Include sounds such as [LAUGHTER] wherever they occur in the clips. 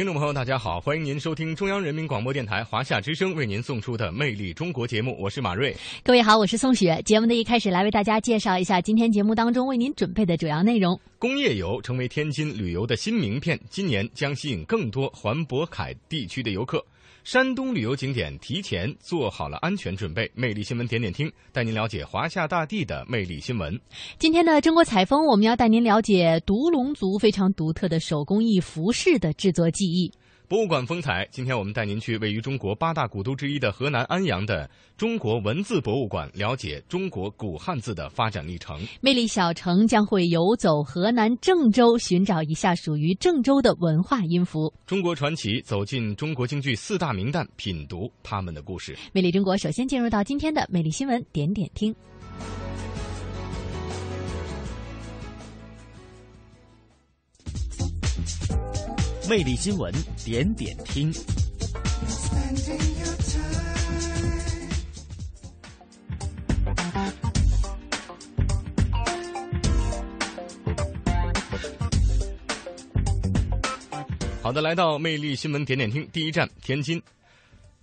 听众朋友，大家好，欢迎您收听中央人民广播电台华夏之声为您送出的《魅力中国》节目，我是马瑞。各位好，我是宋雪。节目的一开始，来为大家介绍一下今天节目当中为您准备的主要内容。工业游成为天津旅游的新名片，今年将吸引更多环渤海地区的游客。山东旅游景点提前做好了安全准备。魅力新闻点点听，带您了解华夏大地的魅力新闻。今天的中国采风，我们要带您了解独龙族非常独特的手工艺服饰的制作技艺。博物馆风采，今天我们带您去位于中国八大古都之一的河南安阳的中国文字博物馆，了解中国古汉字的发展历程。魅力小城将会游走河南郑州，寻找一下属于郑州的文化音符。中国传奇走进中国京剧四大名旦，品读他们的故事。魅力中国首先进入到今天的魅力新闻点点听。魅力新闻点点听。好的，来到魅力新闻点点听，第一站天津。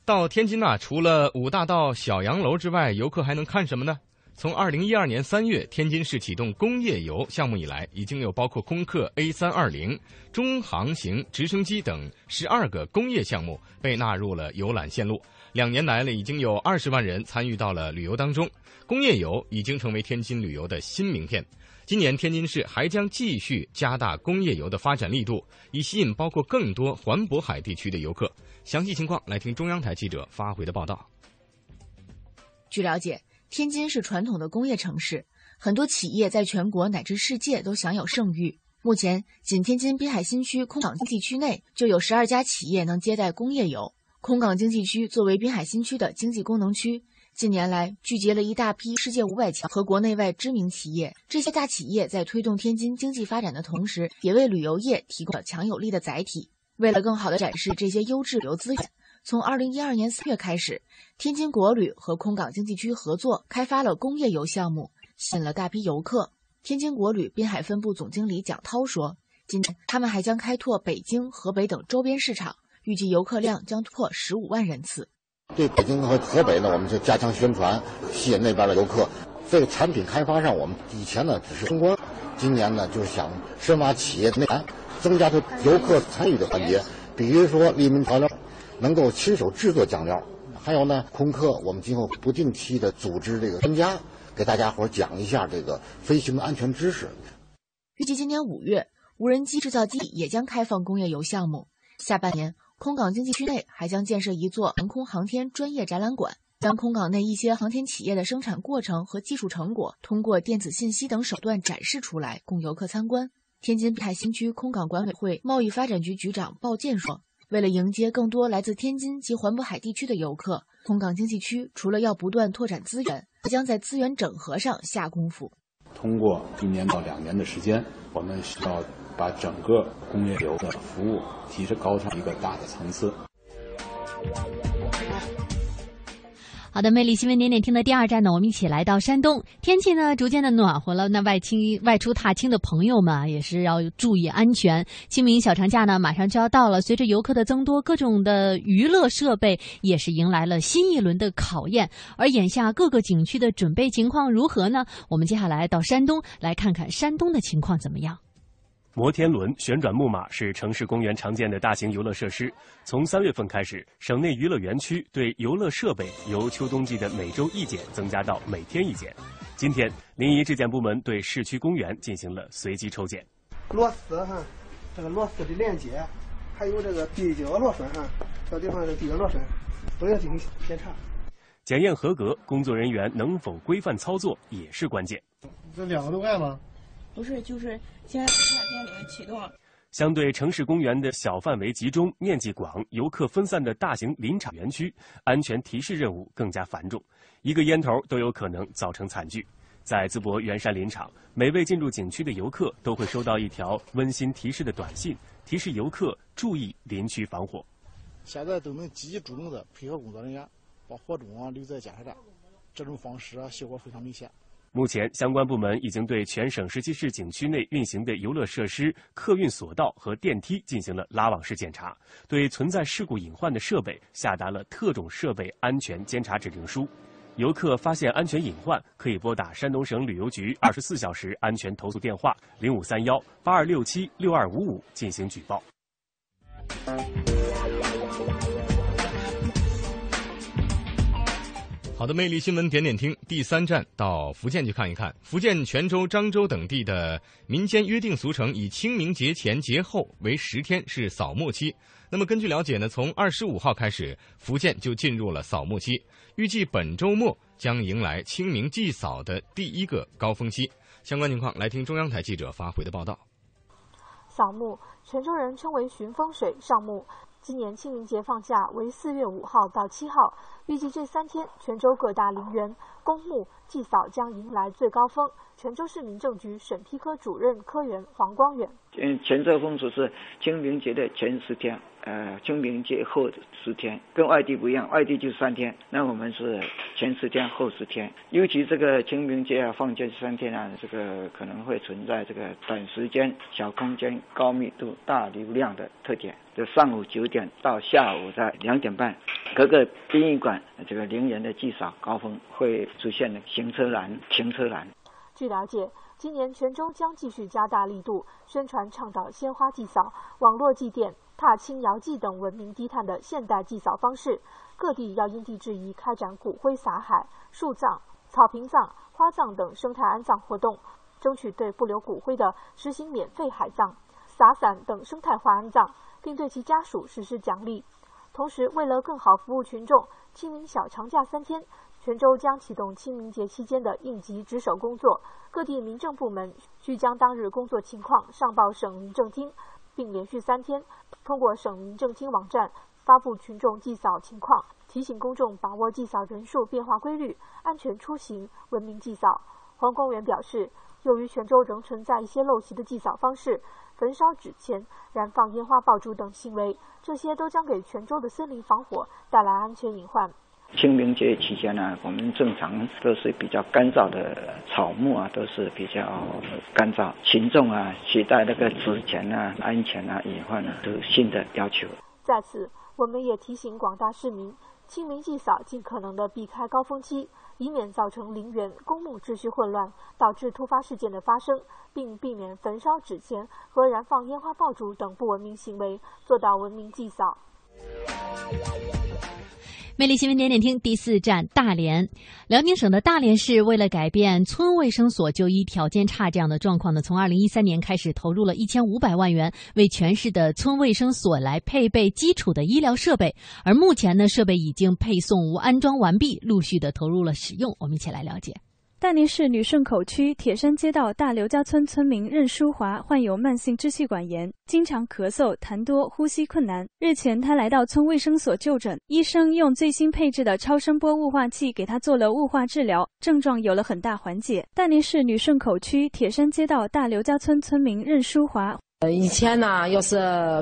到天津呐、除了五大道小洋楼之外，游客还能看什么呢？从二零一二年三月天津市启动工业游项目以来，已经有包括空客 A 三二零、中航型直升机等十二个工业项目被纳入了游览线路。两年来了，已经有二十万人参与到了旅游当中。工业游已经成为天津旅游的新名片。今年天津市还将继续加大工业游的发展力度，以吸引包括更多环渤海地区的游客。详细情况来听中央台记者发回的报道。据了解，天津是传统的工业城市，很多企业在全国乃至世界都享有盛誉。目前，仅天津滨海新区空港经济区内就有十二家企业能接待工业游。空港经济区作为滨海新区的经济功能区，近年来聚集了一大批世界五百强和国内外知名企业。这些大企业在推动天津经济发展的同时，也为旅游业提供了强有力的载体。为了更好地展示这些优质旅游资源，从二零一二年四月开始，天津国旅和空港经济区合作开发了工业游项目，吸引了大批游客。天津国旅滨海分部总经理蒋涛说：“今年他们还将开拓北京、河北等周边市场，预计游客量将突破十五万人次。对北京和河北呢，我们就加强宣传，吸引那边的游客。这个产品开发上，我们以前呢只是通关，今年呢就是想深挖企业内涵，增加对游客参与的环节。比如说利民调料，能够亲手制作酱料；还有呢，空客我们今后不定期的组织这个专家给大家伙讲一下这个飞行的安全知识。预计今年五月，无人机制造基地也将开放工业游项目。下半年，空港经济区内还将建设一座航空航天专业展览馆，将空港内一些航天企业的生产过程和技术成果通过电子信息等手段展示出来，供游客参观。天津滨海新区空港管委会贸易发展局局长鲍建说：“为了迎接更多来自天津及环渤海地区的游客，空港经济区除了要不断拓展资源，还将在资源整合上下功夫。通过一年到两年的时间，我们需要把整个工业流的服务提升高上一个大的层次。好的，魅力新闻点点听的第二站呢，我们一起来到山东。天气呢逐渐的暖和了，那外亲外出踏青的朋友们也是要注意安全。清明小长假呢马上就要到了，随着游客的增多，各种的娱乐设备也是迎来了新一轮的考验。而眼下各个景区的准备情况如何呢？我们接下来到山东来看看山东的情况怎么样。摩天轮、旋转木马是城市公园常见的大型游乐设施。从三月份开始，省内娱乐园区对游乐设备由秋冬季的每周一检增加到每天一检。今天，临沂质检部门对市区公园进行了随机抽检。螺丝哈，这个螺丝的连接，还有这个地脚螺栓哈，这地方的地脚螺栓都要进行检查。检验合格，工作人员能否规范操作也是关键。这两个都爱吗？不是，就是现在夏天里面启动了。相对城市公园的小范围集中、面积广、游客分散的大型林场园区，安全提示任务更加繁重，一个烟头都有可能造成惨剧。在淄博圆山林场，每位进入景区的游客都会收到一条温馨提示的短信，提示游客注意林区防火。现在都能积极主动的配合工作人员，把火种啊留在检查站，这种方式啊效果非常明显。目前，相关部门已经对全省十七市景区内运行的游乐设施、客运索道和电梯进行了拉网式检查，对存在事故隐患的设备下达了特种设备安全监察指令书。游客发现安全隐患，可以拨打山东省旅游局二十四小时安全投诉电话零五三幺八二六七六二五五进行举报。好的，魅力新闻点点听第三站到福建去看一看。福建泉州、漳州等地的民间约定俗成，以清明节前、节后为十天是扫墓期。那么根据了解呢，从二十五号开始，福建就进入了扫墓期，预计本周末将迎来清明祭扫的第一个高峰期。相关情况，来听中央台记者发回的报道。扫墓，泉州人称为寻风水上墓。今年清明节放假为四月五号到七号，预计这三天泉州各大陵园、公墓祭扫将迎来最高峰。泉州市民政局审批科主任科员黄光远：嗯，泉州风俗是清明节的前十天。呃，清明节后十天跟外地不一样，外地就三天，那我们是前十天后十天。尤其这个清明节啊，放假三天啊，这个可能会存在这个短时间、小空间、高密度、大流量的特点。就上午九点到下午的两点半，各个殡仪馆这个陵园的祭扫高峰会出现的行车难、停车难。据了解。今年泉州将继续加大力度宣传倡导鲜花祭扫、网络祭奠、踏青遥祭等文明低碳的现代祭扫方式。各地要因地制宜开展骨灰撒海、树葬、草坪葬、花葬等生态安葬活动，争取对不留骨灰的实行免费海葬、撒伞等生态化安葬，并对其家属实施奖励。同时，为了更好服务群众，清明小长假三天。泉州将启动清明节期间的应急值守工作，各地民政部门需将当日工作情况上报省民政厅，并连续三天通过省民政厅网站发布群众祭扫情况，提醒公众把握祭扫人数变化规律，安全出行，文明祭扫。黄光远表示，由于泉州仍存在一些陋习的祭扫方式，焚烧纸钱、燃放烟花爆竹等行为，这些都将给泉州的森林防火带来安全隐患。清明节期间呢，我们正常都是比较干燥的草木啊，都是比较干燥。群众啊，携带那个纸钱啊、安全啊、隐患啊，都新的要求。在此，我们也提醒广大市民，清明祭扫尽可能的避开高峰期，以免造成陵园、公墓秩序混乱，导致突发事件的发生，并避免焚烧纸钱和燃放烟花爆竹等不文明行为，做到文明祭扫。魅力新闻点点听第四站大连，辽宁省的大连市为了改变村卫生所就医条件差这样的状况呢，从二零一三年开始投入了一千五百万元，为全市的村卫生所来配备基础的医疗设备。而目前呢，设备已经配送无安装完毕，陆续的投入了使用。我们一起来了解。大连市旅顺口区铁山街道大刘家村村民任淑华患有慢性支气管炎，经常咳嗽、痰多、呼吸困难。日前，他来到村卫生所就诊，医生用最新配置的超声波雾化器给他做了雾化治疗，症状有了很大缓解。大连市旅顺口区铁山街道大刘家村村民任淑华。呃，以前呢，要是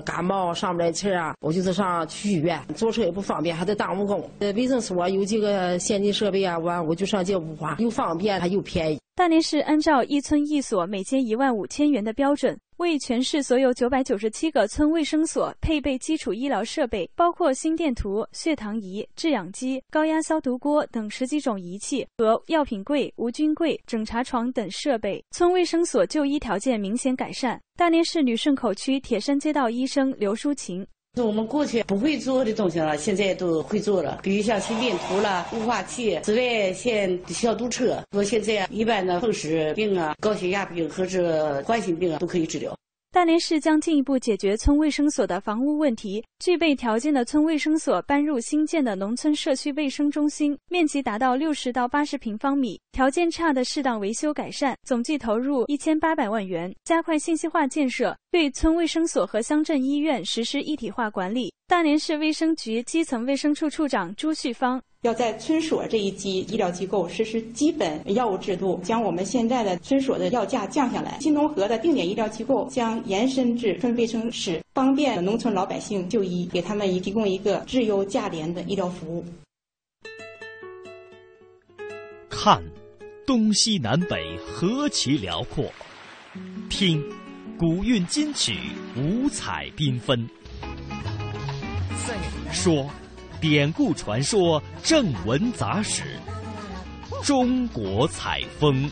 感冒上不来气儿啊，我就是上去医院，坐车也不方便，还得耽误工。呃，卫生所有几个先进设备啊，我我就上这雾化，又方便还又便宜。大连市按照一村一所每间一万五千元的标准。为全市所有九百九十七个村卫生所配备基础医疗设备，包括心电图、血糖仪、制氧机、高压消毒锅等十几种仪器和药品柜、无菌柜、诊查床等设备，村卫生所就医条件明显改善。大连市旅顺口区铁山街道医生刘淑琴。我们过去不会做的东西了，现在都会做了，比如像心电图了、雾化器、紫外线消毒车。我现在一般的风湿病啊、高血压病和这冠心病啊都可以治疗。大连市将进一步解决村卫生所的房屋问题。具备条件的村卫生所搬入新建的农村社区卫生中心，面积达到六十到八十平方米；条件差的适当维修改善，总计投入一千八百万元，加快信息化建设，对村卫生所和乡镇医院实施一体化管理。大连市卫生局基层卫生处处长朱旭芳。要在村所这一级医疗机构实施基本药物制度，将我们现在的村所的药价降下来。新农合的定点医疗机构将延伸至村卫生室，方便农村老百姓就医，给他们提供一个质优价廉的医疗服务。看，东西南北何其辽阔；听，古韵今曲五彩缤纷；说。典故传说、正文杂史，中国采风。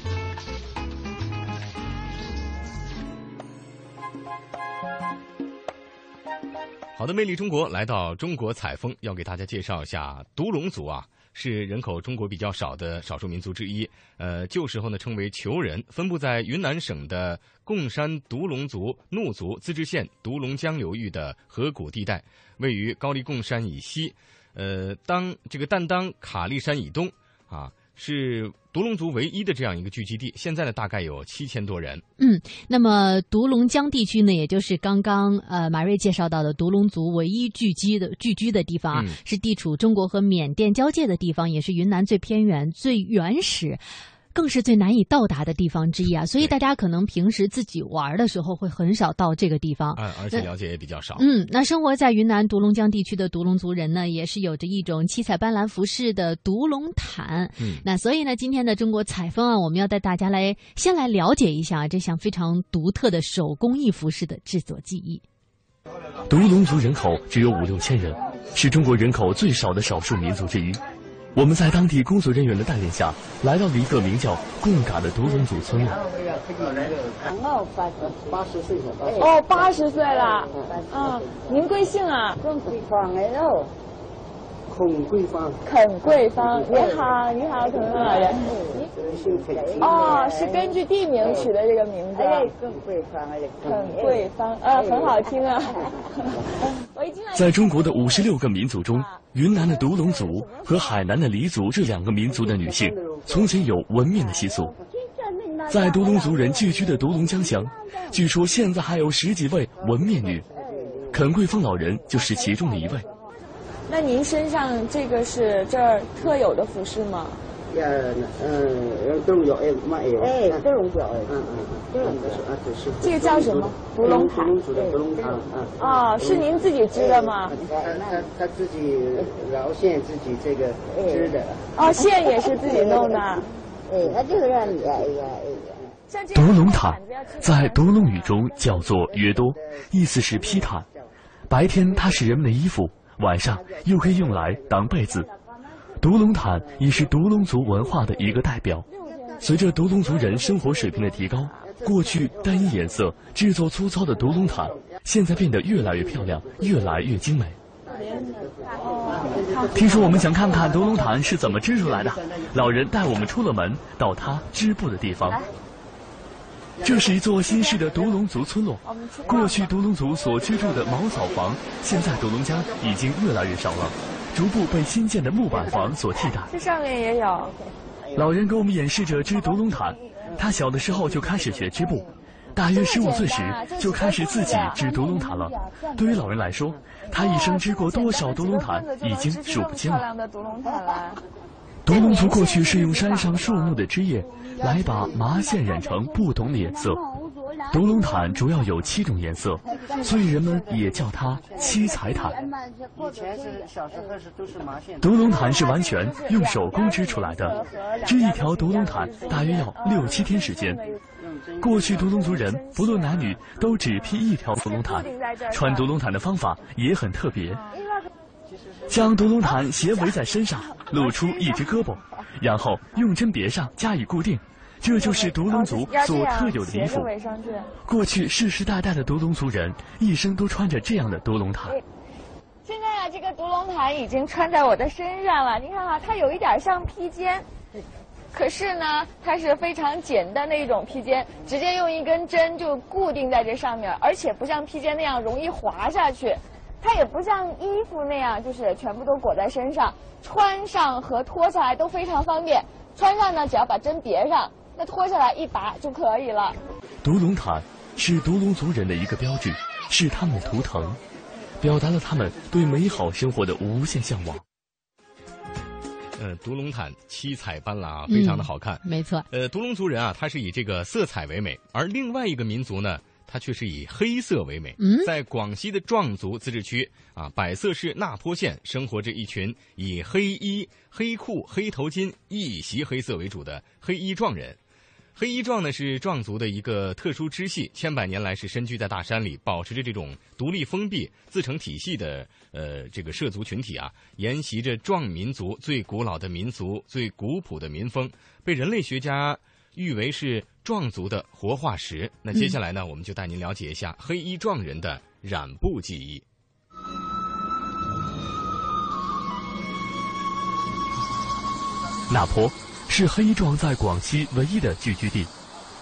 好的，魅力中国来到中国采风，要给大家介绍一下独龙族啊，是人口中国比较少的少数民族之一。呃，旧时候呢称为酋人，分布在云南省的贡山独龙族怒族自治县独龙江流域的河谷地带，位于高黎贡山以西。呃，当这个但当卡利山以东，啊，是独龙族唯一的这样一个聚集地。现在呢，大概有七千多人。嗯，那么独龙江地区呢，也就是刚刚呃马瑞介绍到的独龙族唯一聚集的聚居的地方啊，是地处中国和缅甸交界的地方，也是云南最偏远、最原始。更是最难以到达的地方之一啊，所以大家可能平时自己玩的时候会很少到这个地方，嗯，而且了解也比较少。嗯，那生活在云南独龙江地区的独龙族人呢，也是有着一种七彩斑斓服饰的独龙毯。嗯，那所以呢，今天的中国采风啊，我们要带大家来先来了解一下这项非常独特的手工艺服饰的制作技艺。独龙族人口只有五六千人，是中国人口最少的少数民族之一。我们在当地工作人员的带领下，来到了一个名叫贡嘎的独龙族村落。八十岁了。哦，八十岁了。嗯，您贵姓啊？孔桂芳。孔桂芳。你好，你好，孔老人。哦，是根据地名取的这个名字。哎，孔桂芳哎。孔桂芳，呃，很好听啊。[LAUGHS] 在中国的五十六个民族中。云南的独龙族和海南的黎族这两个民族的女性，从前有纹面的习俗。在独龙族人聚居的独龙江乡，据说现在还有十几位纹面女，肯桂芳老人就是其中的一位。那您身上这个是这儿特有的服饰吗？呃，嗯，都有哎，嘛有，哎，都有，嗯嗯，都有，啊，只是这个叫什么？独龙毯，独龙毯，啊，是您自己织的吗？他他他自己绕线自己这个织的。哦，线也是自己弄的。[LAUGHS] 哎，那就是让你哎呀哎呀。独龙毯在独龙语中叫做约多，意思是披毯。白天它是人们的衣服，晚上又可以用来当被子。独龙毯已是独龙族文化的一个代表。随着独龙族人生活水平的提高，过去单一颜色、制作粗糙的独龙毯，现在变得越来越漂亮，越来越精美。听说我们想看看独龙毯是怎么织出来的，老人带我们出了门，到他织布的地方。这是一座新式的独龙族村落。过去独龙族所居住的茅草房，现在独龙家已经越来越少了。逐步被新建的木板房所替代。这上面也有。老人给我们演示着织独龙毯。他小的时候就开始学织布，大约十五岁时就开始自己织独龙毯了。对于老人来说，他一生织过多少独龙毯已经数不清了。独龙族过去是用山上树木的枝叶来把麻线染成不同的颜色。独龙毯主要有七种颜色，所以人们也叫它七彩毯。以前是小时候是都是麻线。独龙毯是完全用手工织出来的，织一条独龙毯大约要六七天时间。过去独龙族人不论男女都只披一条独龙毯，穿独龙毯的方法也很特别，将独龙毯斜围在身上，露出一只胳膊，然后用针别上加以固定。这就是独龙族所特有的衣服。过去世世代代的独龙族人一生都穿着这样的独龙毯。现在啊，这个独龙毯已经穿在我的身上了。你看啊，它有一点像披肩。可是呢，它是非常简单的一种披肩，直接用一根针就固定在这上面，而且不像披肩那样容易滑下去，它也不像衣服那样就是全部都裹在身上，穿上和脱下来都非常方便。穿上呢，只要把针别上，那脱下来一拔就可以了。独龙毯是独龙族人的一个标志，是他们的图腾，表达了他们对美好生活的无限向往。呃，独龙毯七彩斑斓啊，非常的好看。没错。呃，独龙族人啊，他是以这个色彩为美，而另外一个民族呢，他却是以黑色为美。嗯，在广西的壮族自治区啊，百色市那坡县，生活着一群以黑衣、黑裤、黑头巾、一袭黑色为主的黑衣壮人。黑衣壮呢是壮族的一个特殊支系，千百年来是深居在大山里，保持着这种独立封闭、自成体系的呃这个涉族群体啊，沿袭着壮民族最古老的民族、最古朴的民风，被人类学家誉为是壮族的活化石。那接下来呢，我们就带您了解一下黑衣壮人的染布技艺。那坡。是黑衣壮在广西唯一的聚居地，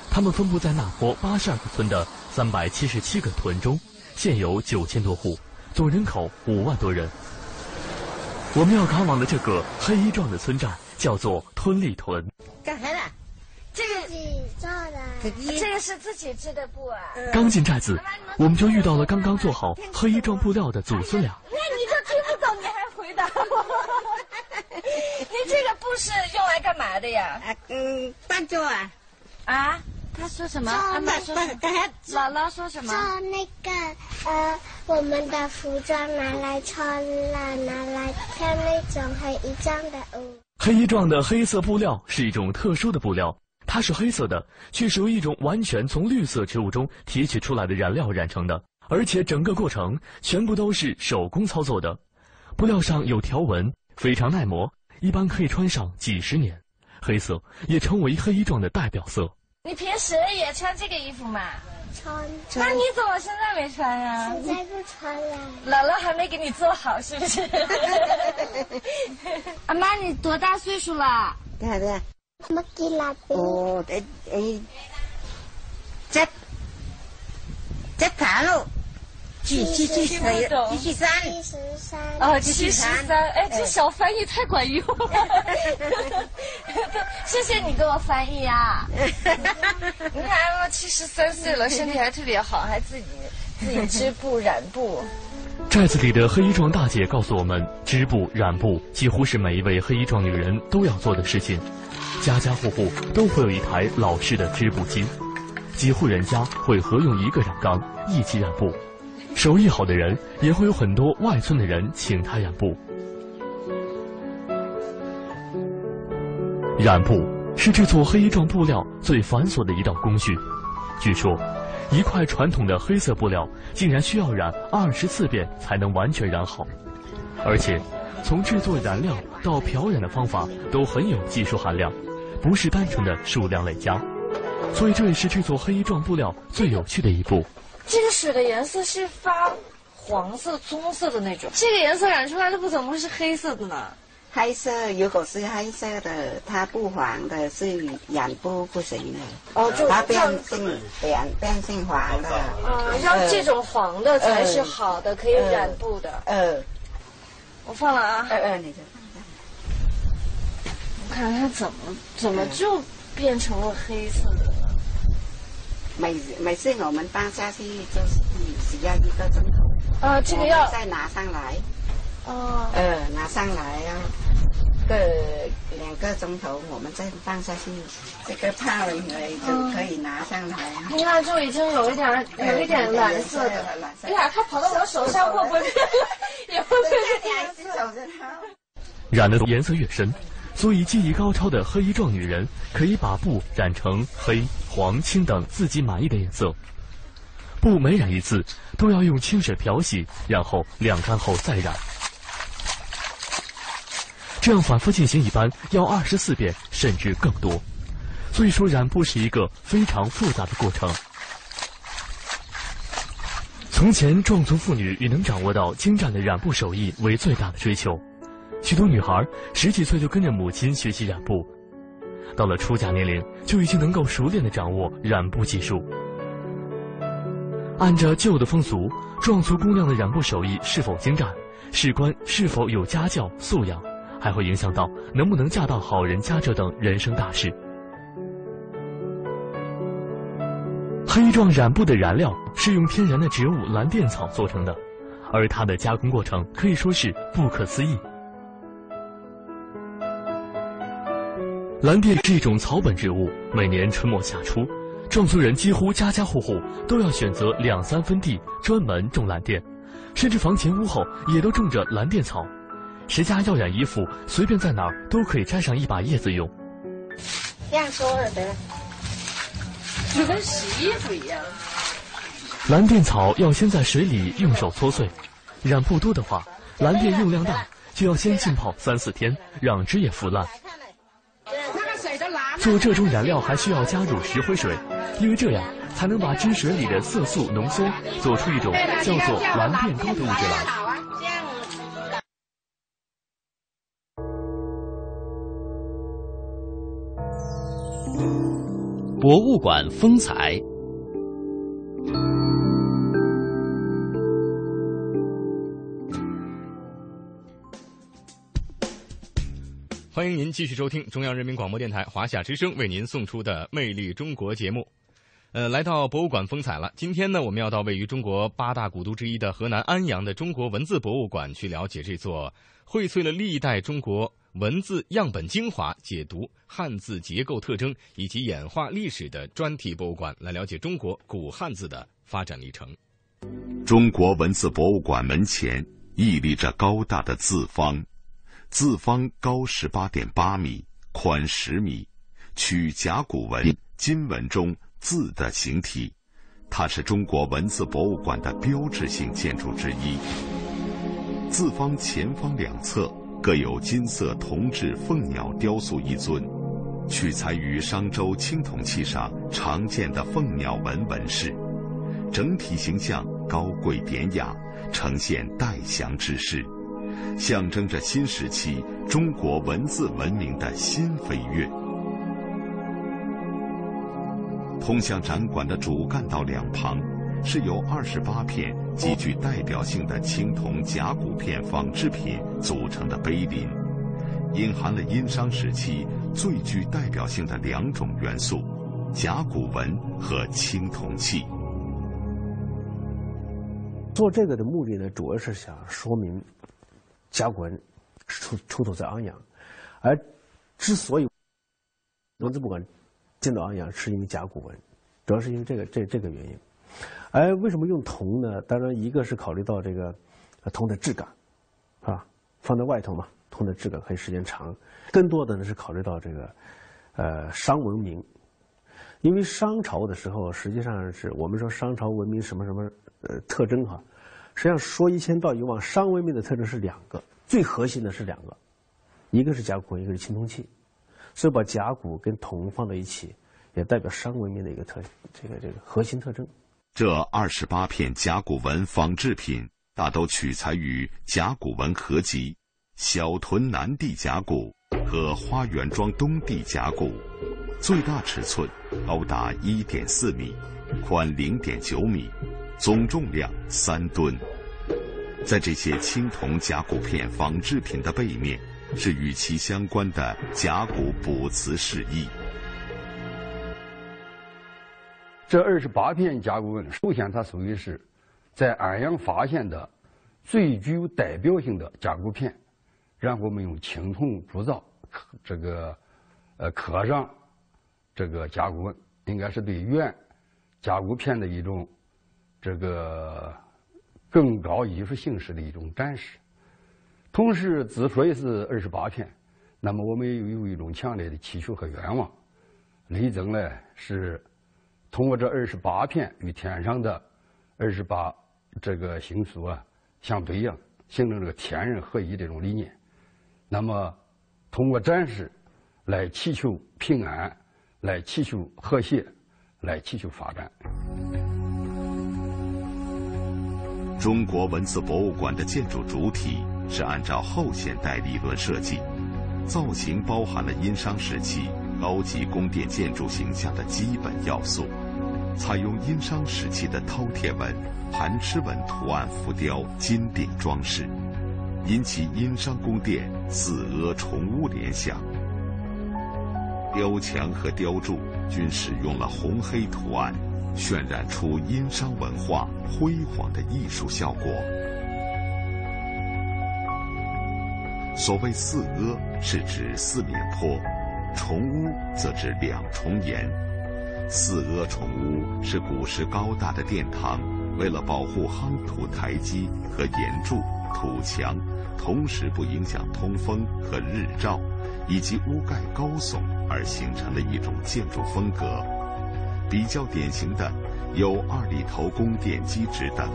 他们分布在那坡八十二个村的三百七十七个屯中，现有九千多户，总人口五万多人。我们要赶往的这个黑衣壮的村寨叫做吞利屯。干啥呢？这个自己做的，这个是自己织的布啊。刚进寨子，我们就遇到了刚刚做好黑衣壮布料的祖孙俩。那你就听不懂，你还回答我？[LAUGHS] 你这个布是用来干嘛的呀？啊，嗯，扮做啊。啊？他说什么？阿妈说什么？[LAUGHS] 姥姥说什么？做那个呃，我们的服装拿来穿了，拿来跳那种黑衣装的舞。黑衣状的黑色布料是一种特殊的布料，它是黑色的，却是由一种完全从绿色植物中提取出来的染料染成的，而且整个过程全部都是手工操作的。布料上有条纹，非常耐磨。一般可以穿上几十年，黑色也成为黑衣装的代表色。你平时也穿这个衣服吗？穿。那你怎么现在没穿呀？现在不穿了。姥姥还没给你做好，是不是？阿 [LAUGHS] 妈，你多大岁数了？对对。没给拉贝。哦，哎哎，这这盘喽。七七七十七十三，七十三，哦，七十三，哎，这小翻译太管用了，[LAUGHS] 谢谢你给我翻译啊！[LAUGHS] 你看，我七十三岁了，[LAUGHS] 身体还特别好，还自己自己织布染布。寨子里的黑衣壮大姐告诉我们，织布染布几乎是每一位黑衣壮女人都要做的事情，家家户户都会有一台老式的织布机，几户人家会合用一个染缸一起染布。手艺好的人也会有很多外村的人请他染布。染布是制作黑衣壮布料最繁琐的一道工序。据说，一块传统的黑色布料竟然需要染二十四遍才能完全染好，而且从制作染料到漂染的方法都很有技术含量，不是单纯的数量累加。所以这也是制作黑衣壮布料最有趣的一步。这个水的颜色是发黄色、棕色的那种。这个颜色染出来的布怎么会是黑色的呢？黑色如果是黑色的，它不黄的是染布不行的。哦，就它变性变变性黄的。啊，要这种黄的才是好的，可以染布的。呃，我放了啊。哎哎，你就放下。我看它怎么怎么就变成了黑色的。每每次我们搬下去就是只要一个钟头。啊，这个要再拿上来。哦。呃，拿上来要个两个钟头，我们再放下去，这个泡一会就可以拿上来。你看，就已经有一点有一点蓝色的。哎呀，它跑到我手上会不会也会不会手着它？染的颜色越深。所以，技艺高超的黑衣壮女人可以把布染成黑、黄、青等自己满意的颜色。布每染一次，都要用清水漂洗，然后晾干后再染。这样反复进行，一般要二十四遍，甚至更多。所以说，染布是一个非常复杂的过程。从前，壮族妇女以能掌握到精湛的染布手艺为最大的追求。许多女孩十几岁就跟着母亲学习染布，到了出嫁年龄，就已经能够熟练的掌握染布技术。按照旧的风俗，壮族姑娘的染布手艺是否精湛，事关是否有家教素养，还会影响到能不能嫁到好人家这等人生大事。黑状染布的染料是用天然的植物蓝靛草做成的，而它的加工过程可以说是不可思议。蓝靛是一种草本植物，每年春末夏初。壮族人几乎家家户户都要选择两三分地专门种蓝靛，甚至房前屋后也都种着蓝靛草。谁家要染衣服，随便在哪儿都可以摘上一把叶子用。这样说了得，就跟洗衣服一样。蓝靛草要先在水里用手搓碎，染布多的话，蓝靛用量大，就要先浸泡三四天，让枝叶腐烂。做这种染料还需要加入石灰水。因为这样才能把汁水里的色素浓缩，做出一种叫做蓝靛膏的物质来。博物馆风采。欢迎您继续收听中央人民广播电台华夏之声为您送出的《魅力中国》节目。呃，来到博物馆风采了。今天呢，我们要到位于中国八大古都之一的河南安阳的中国文字博物馆去了解这座荟萃了历代中国文字样本精华、解读汉字结构特征以及演化历史的专题博物馆，来了解中国古汉字的发展历程。中国文字博物馆门前屹立着高大的字方，字方高十八点八米，宽十米，取甲骨文、金文中。字的形体，它是中国文字博物馆的标志性建筑之一。字方前方两侧各有金色铜制凤鸟雕塑一尊，取材于商周青铜器上常见的凤鸟纹纹饰，整体形象高贵典雅，呈现代祥之势，象征着新时期中国文字文明的新飞跃。通向展馆的主干道两旁，是由二十八片极具代表性的青铜甲骨片仿制品组成的碑林，隐含了殷商时期最具代表性的两种元素：甲骨文和青铜器。做这个的目的呢，主要是想说明甲骨文出出土在安阳，而之所以文字博物馆。见到安阳是因为甲骨文，主要是因为这个这这个原因。哎为什么用铜呢？当然，一个是考虑到这个铜的质感，啊，放在外头嘛，铜的质感可以时间长。更多的呢是考虑到这个呃商文明，因为商朝的时候，实际上是我们说商朝文明什么什么呃特征哈，实际上说一千道一万，商文明的特征是两个，最核心的是两个，一个是甲骨文，一个是青铜器。所以把甲骨跟铜放在一起，也代表商文明的一个特这个这个核心特征。这二十八片甲骨文仿制品大都取材于甲骨文合集《小屯南地甲骨》和花园庄东地甲骨，最大尺寸高达一点四米，宽零点九米，总重量三吨。在这些青铜甲骨片仿制品的背面。是与其相关的甲骨卜辞释义。这二十八片甲骨文，首先它属于是在安阳发现的最具有代表性的甲骨片，然后我们用青铜铸造，这个呃刻上这个甲骨文，应该是对原甲骨片的一种这个更高艺术形式的一种展示。同时，之所以是二十八片，那么我们又有一种强烈的祈求和愿望，力争呢是通过这二十八片与天上的二十八这个星宿啊相对应，形成这个天人合一这种理念。那么，通过展示来祈求平安，来祈求和谐，来祈求发展。中国文字博物馆的建筑主体。是按照后现代理论设计，造型包含了殷商时期高级宫殿建筑形象的基本要素。采用殷商时期的饕餮纹、盘螭纹图案浮雕金顶装饰，引起殷商宫殿四阿重屋联想。雕墙和雕柱均使用了红黑图案，渲染出殷商文化辉煌的艺术效果。所谓四阿，是指四面坡；重屋则指两重檐。四阿重屋是古时高大的殿堂，为了保护夯土台基和檐柱、土墙，同时不影响通风和日照，以及屋盖高耸而形成的一种建筑风格。比较典型的有二里头宫殿基址等。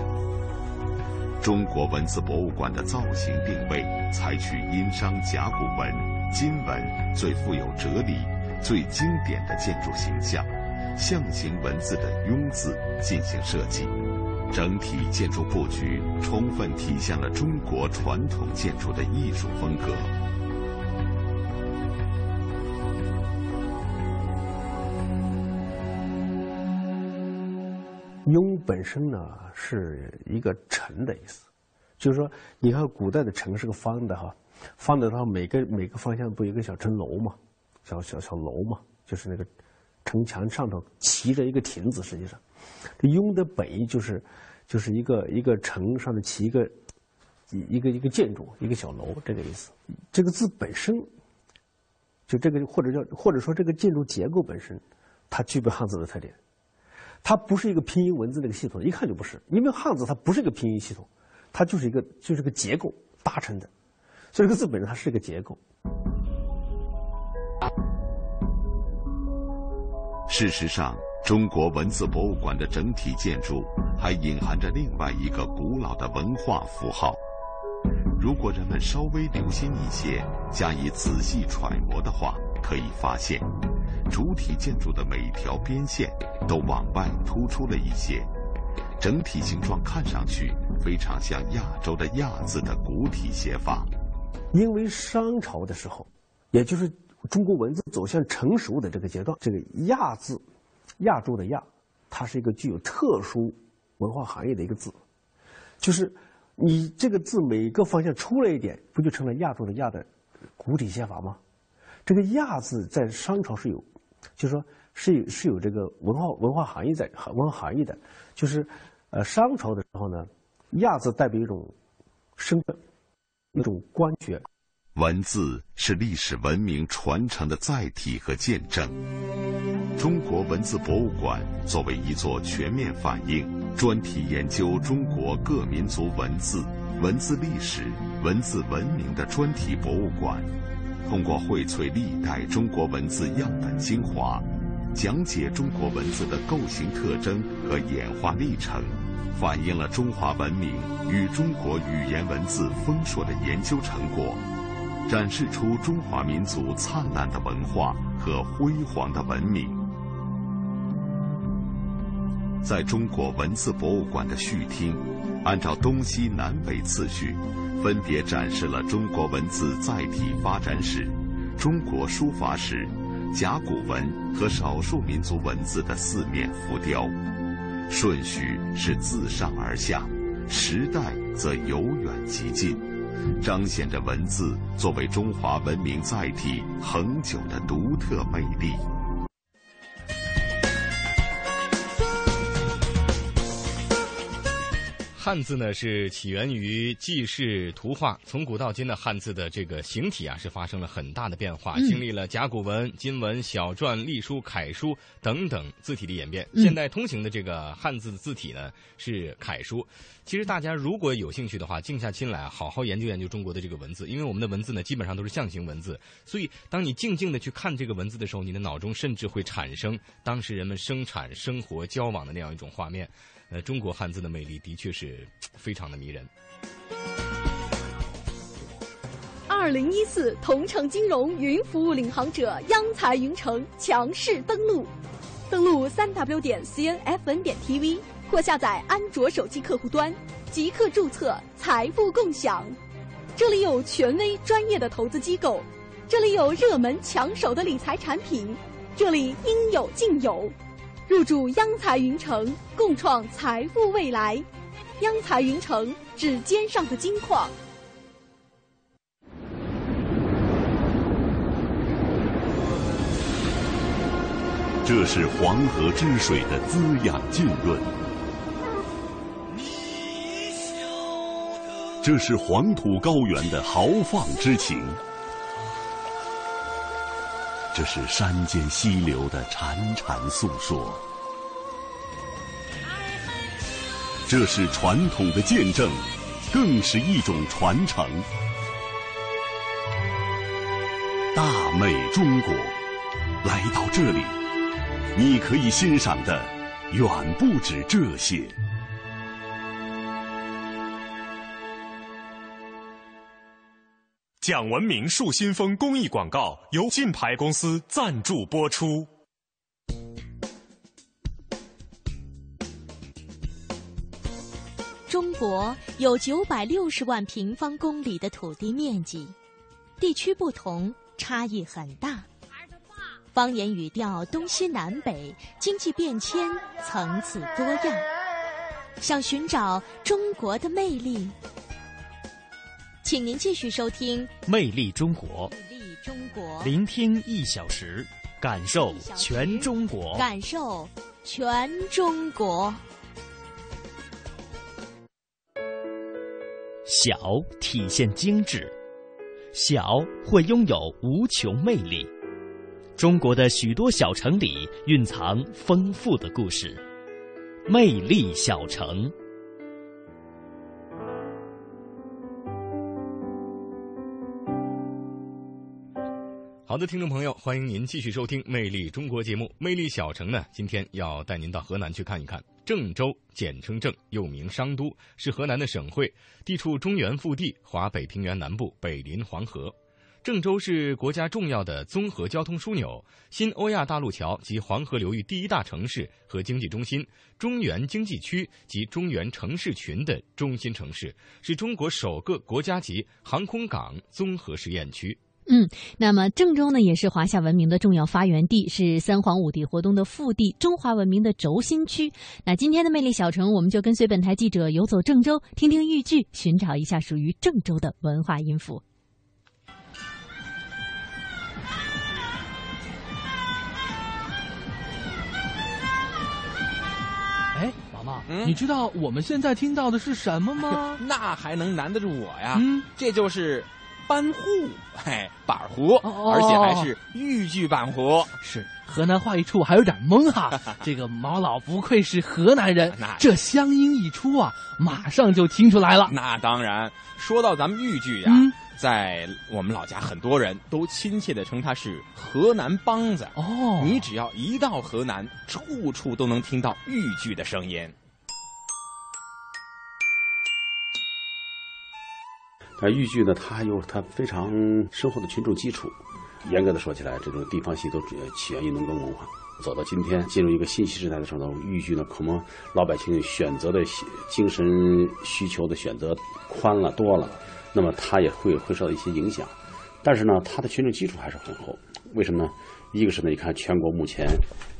中国文字博物馆的造型定位采取殷商甲骨文、金文最富有哲理、最经典的建筑形象。象形文字的“雍”字进行设计，整体建筑布局充分体现了中国传统建筑的艺术风格。雍本身呢是一个城的意思，就是说，你看古代的城是个方的哈，放在它每个每个方向不有一个小城楼嘛，小小小楼嘛，就是那个。城墙上头骑着一个亭子，实际上，这雍的本意就是，就是一个一个城上面骑一个一一个一个建筑，一个小楼，这个意思。这个字本身，就这个或者叫或者说这个建筑结构本身，它具备汉字的特点。它不是一个拼音文字那个系统，一看就不是，因为汉字它不是一个拼音系统，它就是一个就是个结构搭成的，这个字本身它是个结构。事实上，中国文字博物馆的整体建筑还隐含着另外一个古老的文化符号。如果人们稍微留心一些，加以仔细揣摩的话，可以发现，主体建筑的每一条边线都往外突出了一些，整体形状看上去非常像亚洲的“亚”字的古体写法。因为商朝的时候，也就是。中国文字走向成熟的这个阶段，这个“亚”字，亚洲的“亚”，它是一个具有特殊文化含义的一个字。就是你这个字每个方向出来一点，不就成了亚洲的“亚”的古体写法吗？这个“亚”字在商朝是有，就是说是有是有这个文化文化含义在文化含义的。就是呃，商朝的时候呢，“亚”字代表一种身份，一种官爵。文字是历史文明传承的载体和见证。中国文字博物馆作为一座全面反映、专题研究中国各民族文字、文字历史、文字文明的专题博物馆，通过荟萃历代中国文字样本精华，讲解中国文字的构型特征和演化历程，反映了中华文明与中国语言文字丰硕的研究成果。展示出中华民族灿烂的文化和辉煌的文明。在中国文字博物馆的序厅，按照东西南北次序，分别展示了中国文字载体发展史、中国书法史、甲骨文和少数民族文字的四面浮雕，顺序是自上而下，时代则由远及近。彰显着文字作为中华文明载体恒久的独特魅力。汉字呢是起源于记事图画，从古到今的汉字的这个形体啊是发生了很大的变化，经历了甲骨文、金文、小篆、隶书、楷书等等字体的演变。现代通行的这个汉字的字体呢是楷书。其实大家如果有兴趣的话，静下心来好好研究研究中国的这个文字，因为我们的文字呢基本上都是象形文字，所以当你静静的去看这个文字的时候，你的脑中甚至会产生当时人们生产、生活、交往的那样一种画面。呃，中国汉字的魅力的确是非常的迷人。二零一四同城金融云服务领航者央财云城强势登陆，登录三 w 点 cnfn 点 tv 或下载安卓手机客户端，即刻注册财富共享。这里有权威专业的投资机构，这里有热门抢手的理财产品，这里应有尽有。入驻央财云城，共创财富未来。央财云城，指尖上的金矿。这是黄河之水的滋养浸润，这是黄土高原的豪放之情，这是山间溪流的潺潺诉说，这是传统的见证，更是一种传承。大美中国，来到这里。你可以欣赏的远不止这些。讲文明树新风公益广告由金牌公司赞助播出。中国有九百六十万平方公里的土地面积，地区不同，差异很大。方言语调东西南北，经济变迁层次多样。想寻找中国的魅力，请您继续收听《魅力中国》。魅力中国，聆听一小时，感受全中国，感受全中国。小体现精致，小会拥有无穷魅力。中国的许多小城里蕴藏丰富的故事，魅力小城。好的，听众朋友，欢迎您继续收听《魅力中国》节目。《魅力小城》呢，今天要带您到河南去看一看。郑州，简称郑，又名商都，是河南的省会，地处中原腹地，华北平原南部，北临黄河。郑州是国家重要的综合交通枢纽，新欧亚大陆桥及黄河流域第一大城市和经济中心，中原经济区及中原城市群的中心城市，是中国首个国家级航空港综合实验区。嗯，那么郑州呢，也是华夏文明的重要发源地，是三皇五帝活动的腹地，中华文明的轴心区。那今天的魅力小城，我们就跟随本台记者游走郑州，听听豫剧，寻找一下属于郑州的文化音符。哎，毛毛，你知道我们现在听到的是什么吗？[LAUGHS] 那还能难得住我呀？嗯，这就是班户，嘿，板胡，而且还是豫剧板胡。是河南话一出，我还有点懵哈。[LAUGHS] 这个毛老不愧是河南人，这乡音一出啊，马上就听出来了。那当然，说到咱们豫剧呀。在我们老家，很多人都亲切的称他是河南梆子。哦，你只要一到河南，处处都能听到豫剧的声音。那豫剧呢，它有它非常深厚的群众基础。严格的说起来，这种地方戏都起源于农耕文化。走到今天，进入一个信息时代的时候，豫剧呢，可能老百姓选择的精神需求的选择宽了多了。那么它也会会受到一些影响，但是呢，它的群众基础还是很厚。为什么呢？一个是呢，你看全国目前，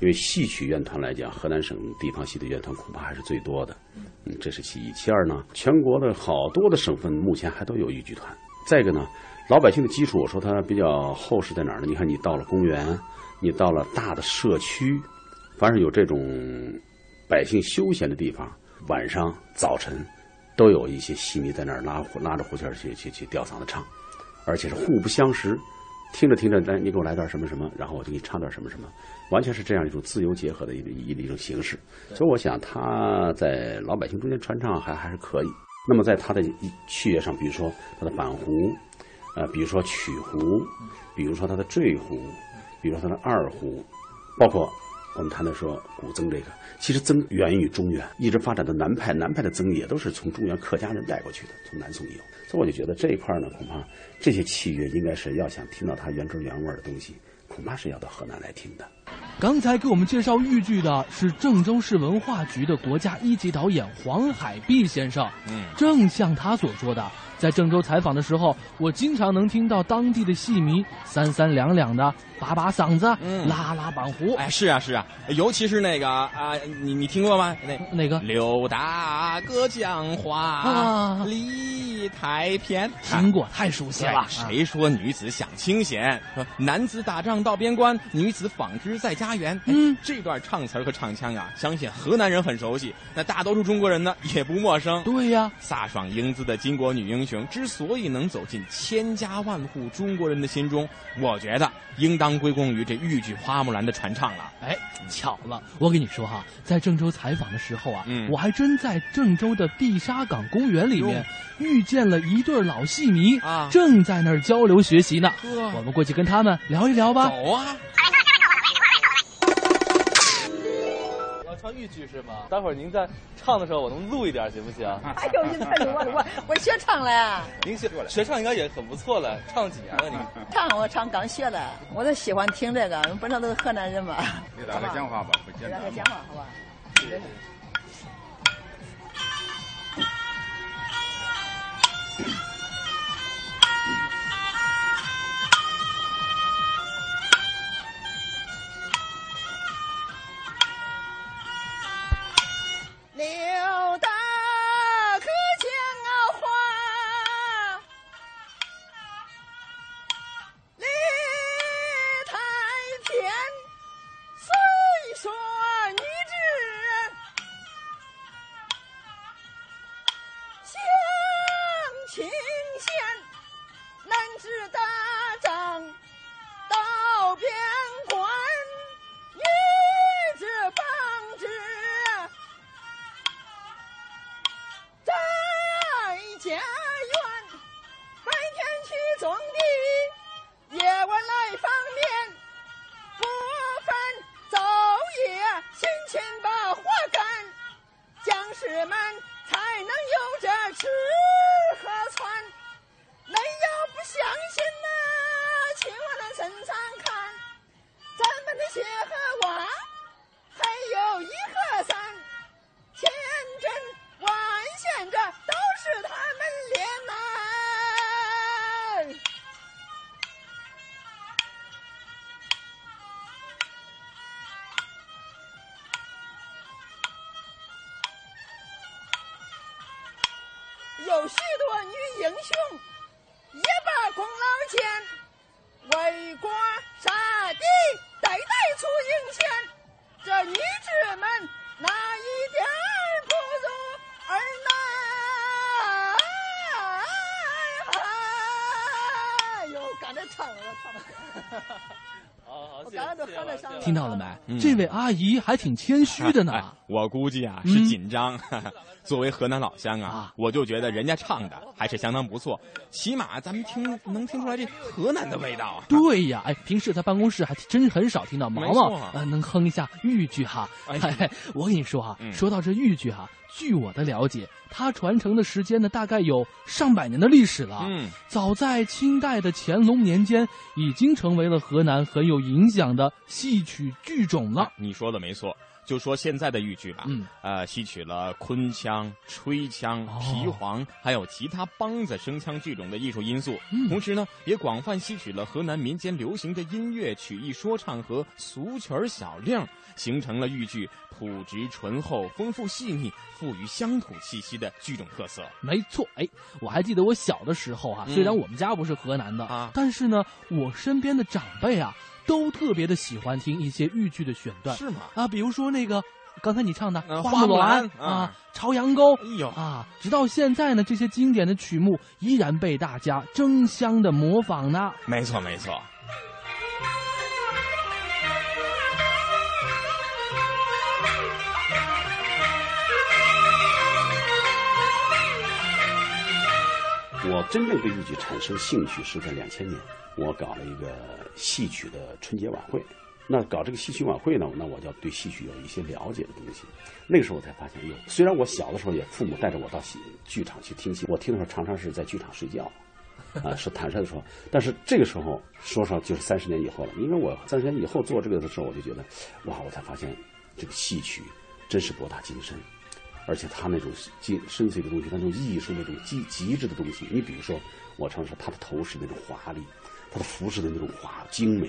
因为戏曲院团来讲，河南省地方戏的院团恐怕还是最多的，嗯，这是其一。其二呢，全国的好多的省份目前还都有豫剧团。再一个呢，老百姓的基础，我说它比较厚实在哪儿呢？你看，你到了公园，你到了大的社区，凡是有这种百姓休闲的地方，晚上、早晨。都有一些戏迷在那儿拉拉着胡琴去去去吊嗓子唱，而且是互不相识，听着听着，来你给我来段什么什么，然后我就给你唱段什么什么，完全是这样一种自由结合的一一一种形式。所以我想他在老百姓中间传唱还还是可以。那么在他的器乐上，比如说他的板胡，呃，比如说曲胡，比如说他的坠胡，比如说他的二胡，包括。我们谈的说古筝这个，其实筝源于中原，一直发展到南派，南派的筝也都是从中原客家人带过去的，从南宋有。所以我就觉得这一块呢，恐怕这些器乐应该是要想听到它原汁原味的东西，恐怕是要到河南来听的。刚才给我们介绍豫剧的是郑州市文化局的国家一级导演黄海碧先生。嗯，正像他所说的，在郑州采访的时候，我经常能听到当地的戏迷三三两两的把把嗓子、嗯拉拉板胡。哎，是啊是啊，尤其是那个啊，你你听过吗？那哪个？刘大哥讲话啊理太偏，听过，太熟悉了。哎谁说女子享清闲？说男子打仗到边关，女子纺织在家园。嗯，这段唱词儿和唱腔啊，相信河南人很熟悉，那大多数中国人呢也不陌生。对呀，飒爽英姿的巾帼女英雄之所以能走进千家万户中国人的心中，我觉得应当归功于这豫剧《花木兰》的传唱了。哎，巧了，我跟你说哈，在郑州采访的时候啊，嗯我还真在郑州的地沙港公园里面遇见了一对老戏迷啊正在那儿交流学习呢。我们过去跟他们聊一聊吧。走啊！要唱豫剧是吗？待会儿您在唱的时候，我能录一点行不行？哎呦，你太我我 [LAUGHS] 我学唱了，您学学唱应该也很不错了，唱几年了您？唱我唱刚学的，我都喜欢听这个，本身都是河南人嘛。给大家讲话吧，不简单给大家。讲话好吧？刘听到了没？嗯这位阿姨还挺谦虚的呢。[LAUGHS] 哎我估计啊嗯是紧张。[LAUGHS] 作为河南老乡啊，我就觉得人家唱的还是相当不错，起码咱们听能听出来这河南的味道啊。对呀，哎，平时在办公室还真很少听到毛毛啊呃能哼一下豫剧哈。哎哎，我跟你说哈，嗯说到这豫剧哈，据我的了解，它传承的时间呢，大概有上百年的历史了。嗯，早在清代的乾隆年间，已经成为了河南很有影响的戏曲剧种了。你说的没错。就说现在的豫剧吧，嗯，呃，吸取了昆腔、吹腔、皮黄，还有其他梆子声腔剧种的艺术因素，嗯。同时呢，也广泛吸取了河南民间流行的音乐、曲艺说唱和俗曲儿小令，形成了豫剧朴质醇厚、丰富细腻、富于乡土气息的剧种特色。没错，哎，我还记得我小的时候啊，嗯。虽然我们家不是河南的啊，但是呢，我身边的长辈啊，都特别的喜欢听一些豫剧的选段。是吗？啊，比如说那个刚才你唱的呃《花木兰》啊，《朝阳沟》哎呦啊，直到现在呢，这些经典的曲目依然被大家争相的模仿呢。没错，没错。我真正对豫剧产生兴趣是在两千年，我搞了一个戏曲的春节晚会。那搞这个戏曲晚会呢，那我就要对戏曲有一些了解的东西。那个时候我才发现，哟，虽然我小的时候也父母带着我到戏剧场去听戏，我听的时候常常是在剧场睡觉，啊，是坦率的说。但是这个时候说上就是三十年以后了，因为我三十年以后做这个的时候，我就觉得，哇，我才发现这个戏曲真是博大精深，而且他那种精深邃的东西，那种艺术那种极极致的东西。你比如说，我常说他的头饰那种华丽，他的服饰的那种华精美，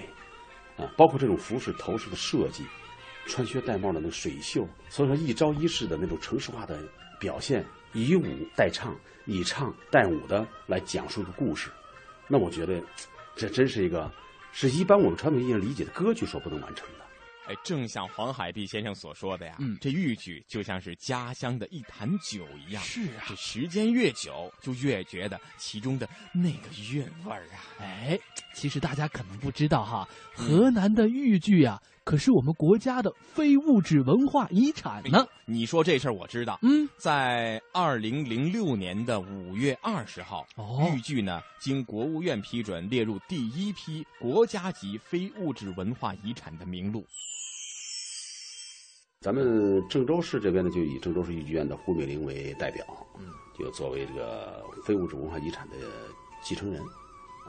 啊，包括这种服饰头饰的设计。穿靴戴帽的那个水袖，所以说一招一式的那种城市化的表现，以舞代唱，以唱代舞的来讲述一个故事，那我觉得，这真是一个，是一般我们传统意义上理解的歌剧所不能完成的。哎，正像黄海碧先生所说的呀，嗯，这豫剧就像是家乡的一坛酒一样，是啊，这时间越久，就越觉得其中的那个韵味儿啊。哎，其实大家可能不知道哈，河南的豫剧啊。可是我们国家的非物质文化遗产呢？你说这事儿我知道。嗯，在二零零六年的五月二十号，豫剧呢经国务院批准列入第一批国家级非物质文化遗产的名录。咱们郑州市这边呢，就以郑州市豫剧院的胡美玲为代表，嗯，就作为这个非物质文化遗产的继承人。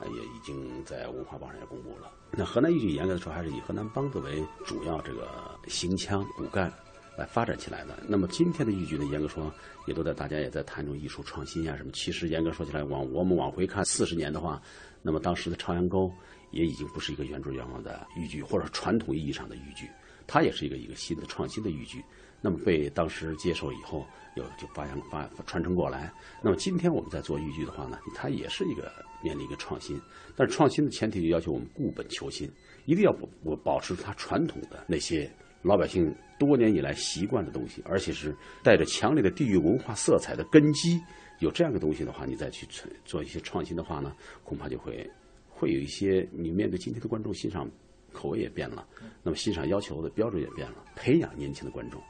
也已经在文化榜上也公布了。那河南豫剧严格的说，还是以河南梆子为主要这个行腔骨干来发展起来的。那么今天的豫剧呢，严格说，也都在大家也在谈这种艺术创新呀什么。其实严格说起来，往我们往回看四十年的话，那么当时的《朝阳沟》也已经不是一个原汁原味的豫剧，或者传统意义上的豫剧，它也是一个一个新的创新的豫剧。那么被当时接受以后，又就发扬发传承过来。那么今天我们在做豫剧的话呢，它也是一个面临一个创新。但是创新的前提就要求我们固本求新，一定要保保持它传统的那些老百姓多年以来习惯的东西，而且是带着强烈的地域文化色彩的根基。有这样的东西的话，你再去做一些创新的话呢，恐怕就会会有一些你面对今天的观众欣赏口味也变了，那么欣赏要求的标准也变了，培养年轻的观众。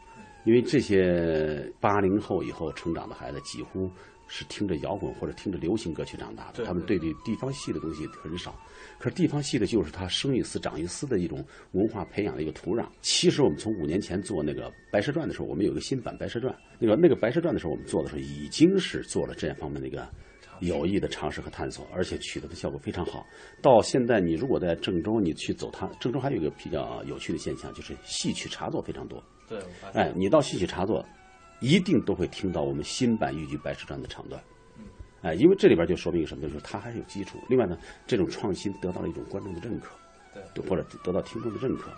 因为这些八零后以后成长的孩子，几乎是听着摇滚或者听着流行歌曲长大的，他们对这地方戏的东西很少。可是地方戏的就是他生一丝长一丝的一种文化培养的一个土壤。其实我们从五年前做那个《白蛇传》的时候，我们有一个新版《白蛇传》，那个那个《白蛇传》的时候，我们做的时候已经是做了这样方面的一个有益的尝试和探索，而且取得的效果非常好。到现在，你如果在郑州，你去走它，郑州还有一个比较有趣的现象，就是戏曲茶座非常多。对，哎，你到戏曲茶座，一定都会听到我们新版豫剧《白蛇传》的唱段，哎，因为这里边就说明什么？就是它还是有基础。另外呢，这种创新得到了一种观众的认可，对，或者得到听众的认可。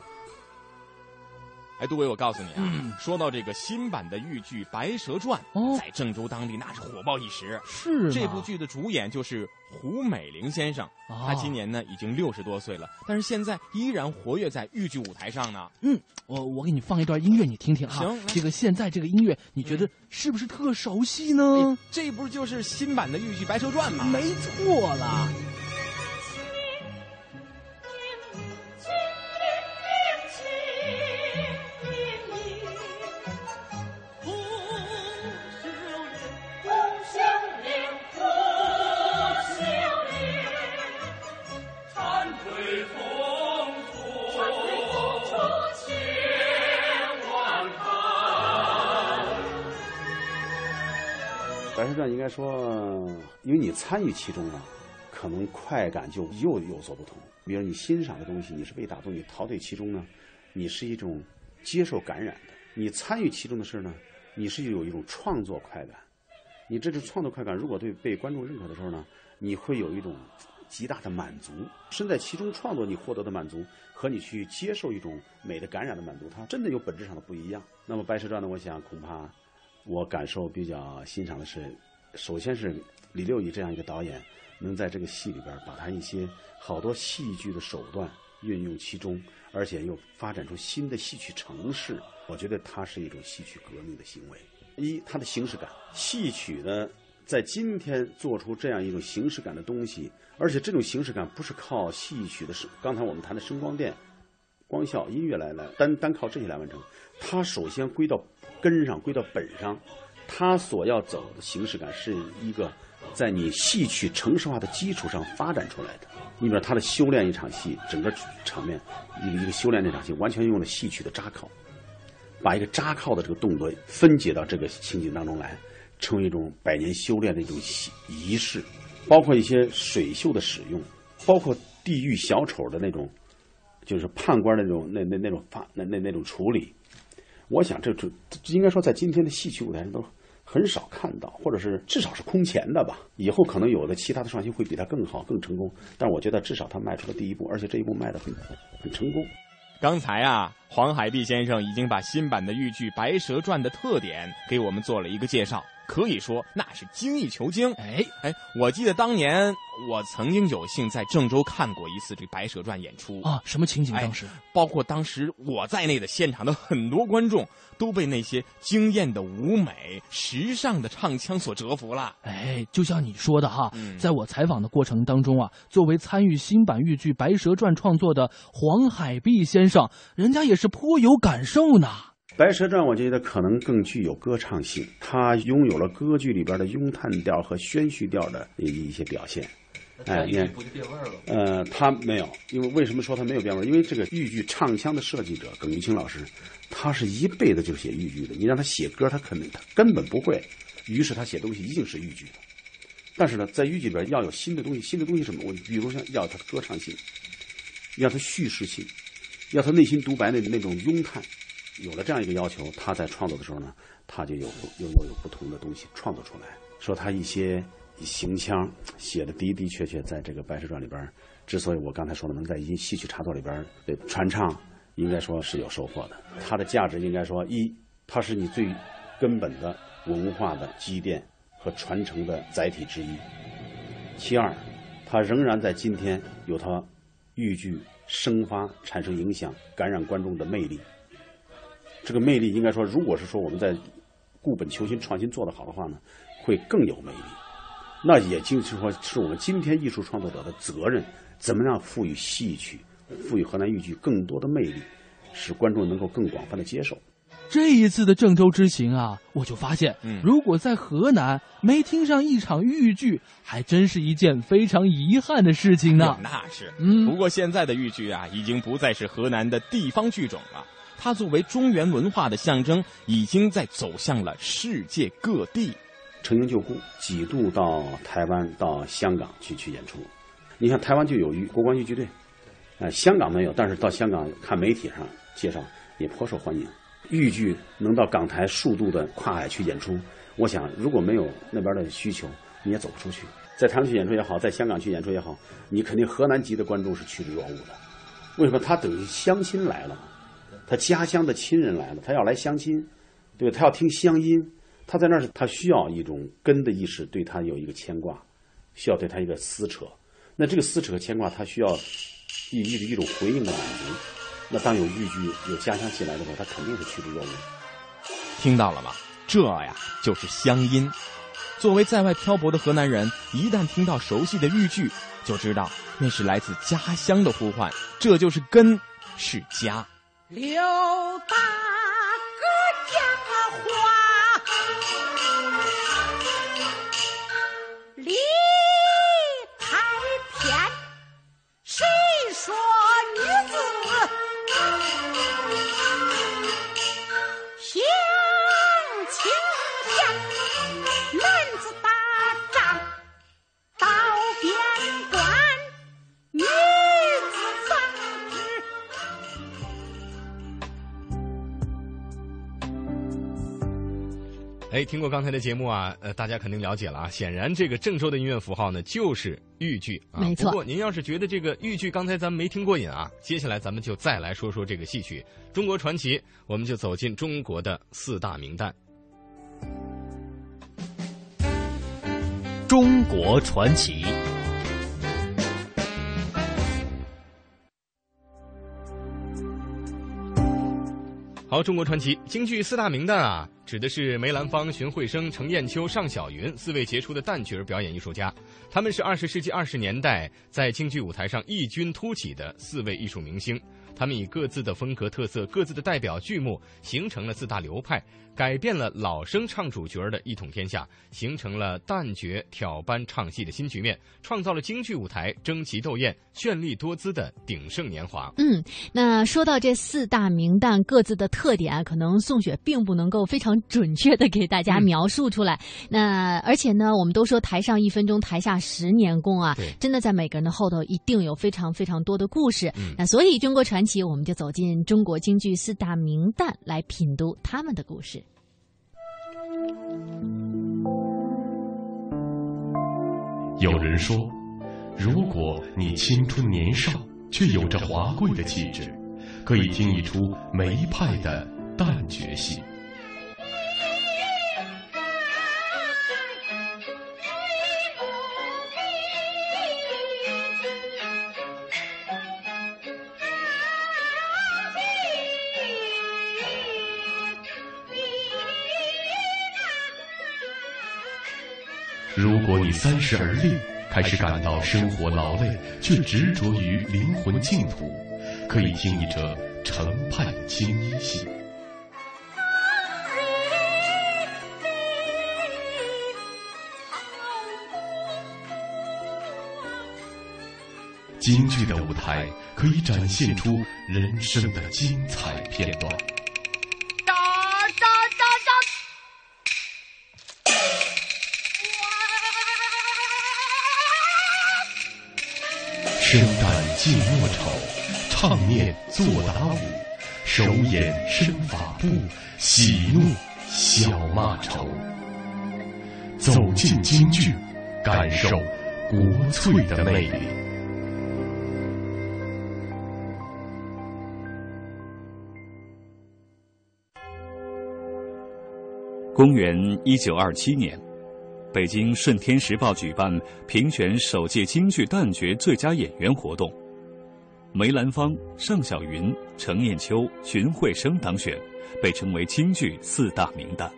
哎，杜伟，我告诉你啊，说到这个新版的豫剧《白蛇传》，在郑州当地那是火爆一时。是这部剧的主演就是胡美玲先生，他今年呢已经六十多岁了，但是现在依然活跃在豫剧舞台上呢。嗯，我我给你放一段音乐，你听听哈。行，这个现在这个音乐，你觉得是不是特熟悉呢？这不就是新版的豫剧《白蛇传》吗？没错了。《白蛇传》应该说，因为你参与其中了，可能快感就又有所不同。比如你欣赏的东西，你是被打动，你陶醉其中呢，你是一种接受感染的；你参与其中的事呢，你是有一种创作快感。你这种创作快感，如果对被观众认可的时候呢，你会有一种极大的满足。身在其中创作，你获得的满足和你去接受一种美的感染的满足，它真的有本质上的不一样。那么《白蛇传》呢，我想恐怕。我感受比较欣赏的是，首先是李六乙这样一个导演，能在这个戏里边把他一些好多戏剧的手段运用其中，而且又发展出新的戏曲程式。我觉得它是一种戏曲革命的行为。一，它的形式感，戏曲呢，在今天做出这样一种形式感的东西，而且这种形式感不是靠戏曲的声，刚才我们谈的声光电、光效、音乐来来单单靠这些来完成，它首先归到。根上归到本上，他所要走的形式感是一个在你戏曲程式化的基础上发展出来的。你比如他的修炼一场戏，整个场面一个一个修炼那场戏，完全用了戏曲的扎靠，把一个扎靠的这个动作分解到这个情景当中来，成为一种百年修炼的一种仪式。包括一些水袖的使用，包括地狱小丑的那种，就是判官的那种那那那种发那那那种处理。我想这这应该说在今天的戏曲舞台上都很少看到，或者是至少是空前的吧。以后可能有的其他的创新会比它更好、更成功，但我觉得至少它迈出了第一步，而且这一步迈得很很成功。刚才啊，黄海碧先生已经把新版的豫剧《白蛇传》的特点给我们做了一个介绍。可以说那是精益求精。哎哎，我记得当年我曾经有幸在郑州看过一次这《白蛇传》演出啊，什么情景？当时包括当时我在内的现场的很多观众都被那些惊艳的舞美、时尚的唱腔所折服了。哎，就像你说的哈，嗯在我采访的过程当中啊，作为参与新版豫剧《白蛇传》创作的黄海碧先生，人家也是颇有感受呢。《白蛇传》我觉得可能更具有歌唱性，它拥有了歌剧里边的咏叹调和宣叙调的一一些表现。哎，你看，不就变味儿了？呃，他没有，因为为什么说他没有变味儿？因为这个豫剧唱腔的设计者耿玉清老师，他是一辈子就写豫剧的。你让他写歌，他肯定他根本不会，于是他写东西一定是豫剧的。但是呢，在豫剧里边要有新的东西，新的东西什么？我比如像要他的歌唱性，要他叙事性，要他内心独白的那种咏叹。有了这样一个要求，他在创作的时候呢，他就有又又有不同的东西创作出来。说他一些行腔写的的的确确，在这个《白蛇传》里边，之所以我刚才说的能在一戏曲插座里边呃传唱，应该说是有收获的。它的价值应该说，一，它是你最根本的文化的积淀和传承的载体之一；其二，它仍然在今天有它豫剧生发、产生影响、感染观众的魅力。这个魅力应该说，如果是说我们在固本求新、创新做得好的话呢，会更有魅力。那也就是说，是我们今天艺术创作者的责任，怎么样赋予戏曲、赋予河南豫剧更多的魅力，使观众能够更广泛的接受。这一次的郑州之行啊，我就发现，嗯如果在河南没听上一场豫剧，还真是一件非常遗憾的事情呢。那是，嗯不过现在的豫剧啊，已经不再是河南的地方剧种了。它作为中原文化的象征，已经在走向了世界各地。陈英就故，几度到台湾、到香港去去演出。你看台湾就有豫国光豫剧队，呃，香港没有，但是到香港看媒体上介绍也颇受欢迎。豫剧能到港台数度的跨海去演出，我想如果没有那边的需求，你也走不出去。在台湾去演出也好，在香港去演出也好，你肯定河南籍的观众是趋之若鹜的。为什么？他等于相亲来了，他家乡的亲人来了，他要来相亲，对吧？他要听乡音。他在那儿，他需要一种根的意识，对他有一个牵挂，需要对他一个撕扯。那这个撕扯和牵挂，他需要一一一种回应的满足。那当有豫剧、有家乡戏来的时候，他肯定是趋之若鹜。听到了吗？这呀就是乡音。作为在外漂泊的河南人，一旦听到熟悉的豫剧，就知道那是来自家乡的呼唤，这就是根，是家。刘大哥讲话，理哎，听过刚才的节目啊，呃，大家肯定了解了啊。显然，这个郑州的音乐符号呢，就是豫剧啊。没错不过，您要是觉得这个豫剧刚才咱们没听过瘾啊，接下来咱们就再来说说这个戏曲《中国传奇》，我们就走进中国的四大名旦。中国传奇。好，中国传奇京剧四大名旦啊，指的是梅兰芳、荀慧生、程砚秋、尚小云四位杰出的旦角儿表演艺术家。他们是二十世纪二十年代在京剧舞台上异军突起的四位艺术明星。他们以各自的风格特色、各自的代表剧目，形成了四大流派，改变了老生唱主角的一统天下，形成了旦角挑班唱戏的新局面，创造了京剧舞台争奇斗艳、绚丽多姿的鼎盛年华。嗯，那说到这四大名旦各自的特点，可能宋雪并不能够非常准确的给大家描述出来。那而且呢，我们都说台上一分钟，台下十年功啊，真的在每个人的后头一定有非常非常多的故事。那所以中国传奇，我们就走进中国京剧四大名旦，来品读他们的故事。有人说，如果你青春年少，却有着华贵的气质，可以听一出梅派的旦角戏。如果你三十而立，开始感到生活劳累，却执着于灵魂净土，可以听一折程派的青衣戏。京剧的舞台可以展现出人生的精彩片段。生旦净末丑，唱念做打舞，手眼身法步，喜怒笑骂愁。走进京剧，感受国粹的魅力。公元一九二七年。北京《顺天时报》举办评选首届京剧旦角最佳演员活动，梅兰芳、尚小云、程砚秋、荀慧生当选，被称为京剧四大名旦。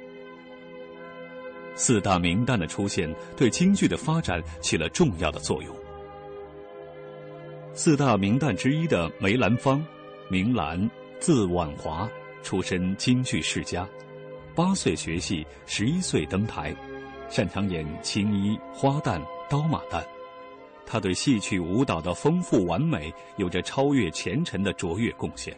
四大名旦的出现对京剧的发展起了重要的作用。四大名旦之一的梅兰芳，名兰，字婉华，出身京剧世家，八岁学戏，十一岁登台。擅长演青衣、花旦、刀马旦，他对戏曲舞蹈的丰富完美有着超越前尘的卓越贡献。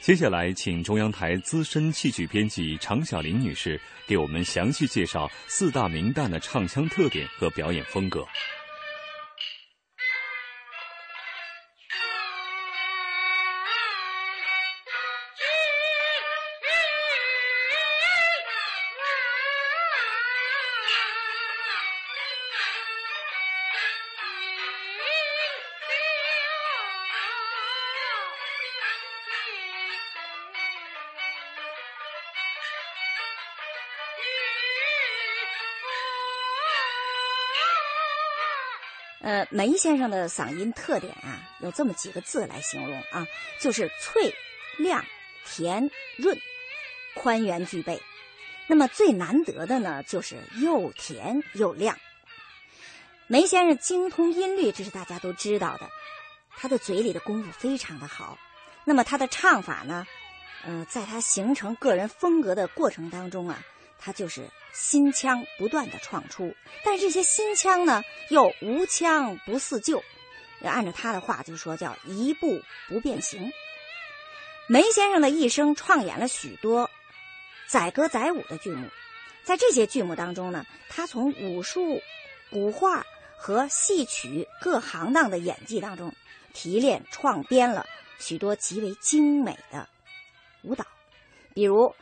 接下来，请中央台资深戏曲编辑常小玲女士给我们详细介绍四大名旦的唱腔特点和表演风格。呃，梅先生的嗓音特点啊，有这么几个字来形容啊，就是脆、亮、甜、润、宽圆俱备。那么最难得的呢，就是又甜又亮。梅先生精通音律，这是大家都知道的。他的嘴里的功夫非常的好。那么他的唱法呢，呃，在他形成个人风格的过程当中啊，他就是。新腔不断的创出，但这些新腔呢又无腔不似旧，要按照他的话就说叫一步不变形。梅先生的一生创演了许多载歌载舞的剧目，在这些剧目当中呢，他从武术、古画和戏曲各行当的演技当中提炼创编了许多极为精美的舞蹈，比如《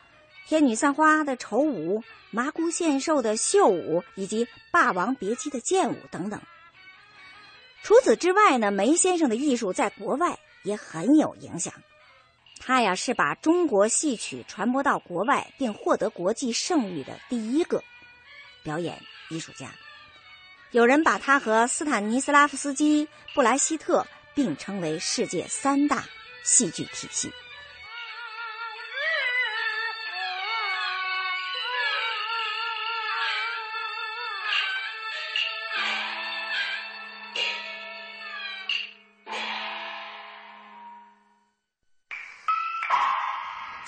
天女散花》的丑舞。麻姑献寿的秀舞，以及《霸王别姬》的剑舞等等。除此之外呢，梅先生的艺术在国外也很有影响。他呀是把中国戏曲传播到国外，并获得国际盛誉的第一个表演艺术家。有人把他和斯坦尼斯拉夫斯基、布莱希特并称为世界三大戏剧体系。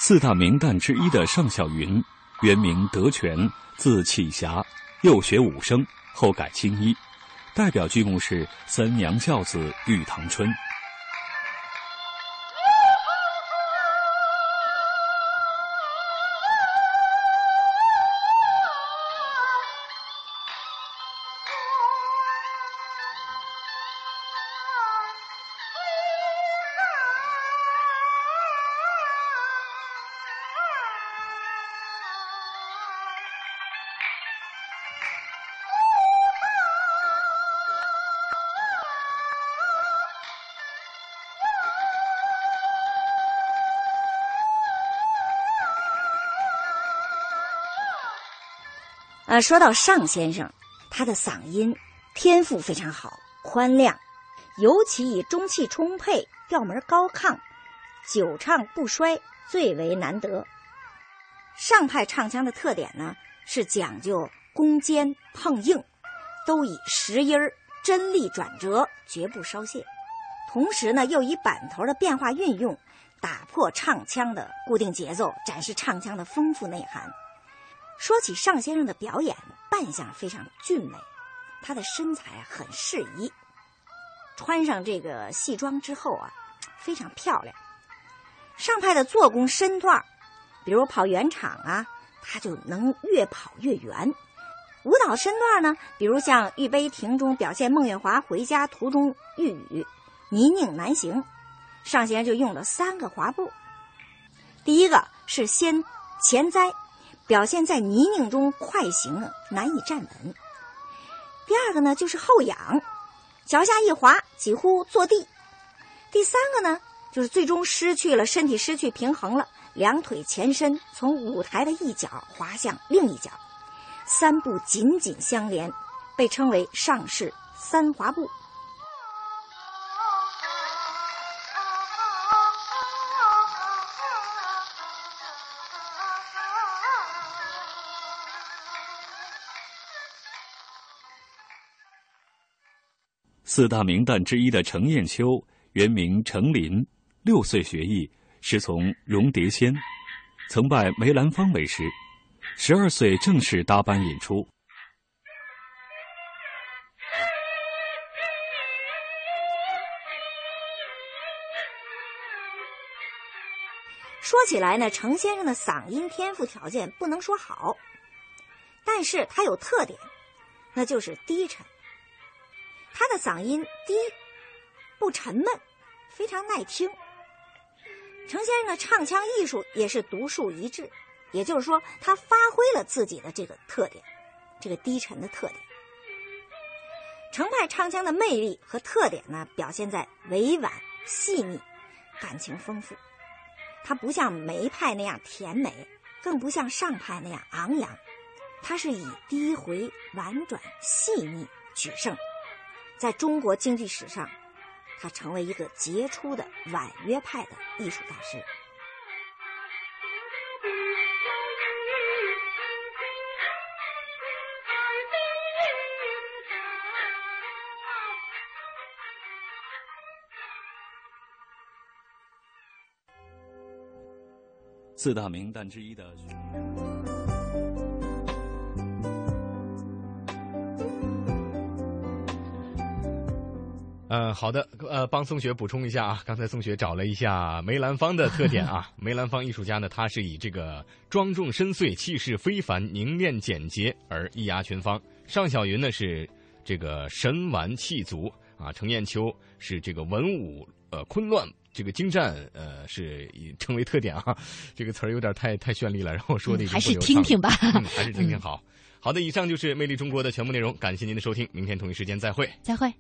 四大名旦之一的尚小云，原名德全，字启霞，幼学武生，后改青衣。代表剧目是《三娘教子玉堂春》。呃，说到尚先生，他的嗓音天赋非常好，宽亮，尤其以中气充沛、调门高亢、久唱不衰最为难得。上派唱腔的特点呢，是讲究攻坚碰硬，都以实音儿真力转折，绝不稍懈。同时呢，又以板头的变化运用，打破唱腔的固定节奏，展示唱腔的丰富内涵。说起尚先生的表演，扮相非常俊美，他的身材很适宜，穿上这个戏装之后啊，非常漂亮。上派的做工身段，比如跑圆场啊，他就能越跑越圆。舞蹈身段呢，比如像《玉杯亭》中表现孟月华回家途中遇雨，泥泞难行，尚先生就用了三个滑步。第一个是先前栽。表现在泥泞中快行难以站稳。第二个呢，就是后仰，脚下一滑，几乎坐地。第三个呢，就是最终失去了身体，失去平衡了，两腿前伸，从舞台的一角滑向另一角，三步紧紧相连，被称为上式三滑步。四大名旦之一的程砚秋，原名程琳，六岁学艺，师从荣蝶仙，曾拜梅兰芳为师。十二岁正式搭班演出。说起来呢，程先生的嗓音天赋条件不能说好，但是他有特点，那就是低沉。他的嗓音低，不沉闷，非常耐听。程先生的唱腔艺术也是独树一帜，也就是说，他发挥了自己的这个特点，这个低沉的特点。程派唱腔的魅力和特点呢，表现在委婉细腻，感情丰富。它不像梅派那样甜美，更不像上派那样昂扬，它是以低回婉转细腻取胜。在中国京剧史上，他成为一个杰出的婉约派的艺术大师。四大名旦之一的。嗯，好的，呃，帮宋雪补充一下啊，刚才宋雪找了一下梅兰芳的特点啊，[LAUGHS] 梅兰芳艺术家呢，他是以这个庄重深邃、气势非凡、凝练简洁而一压群芳；尚小云呢是这个神完气足啊，程砚秋是这个文武呃昆乱，这个精湛呃是以称为特点啊，[LAUGHS] 这个词儿有点太太绚丽了，然后说的 [LAUGHS] 还是听听吧，还是听听好。好的，以上就是《魅力中国》的全部内容，感谢您的收听，明天同一时间再会，再会。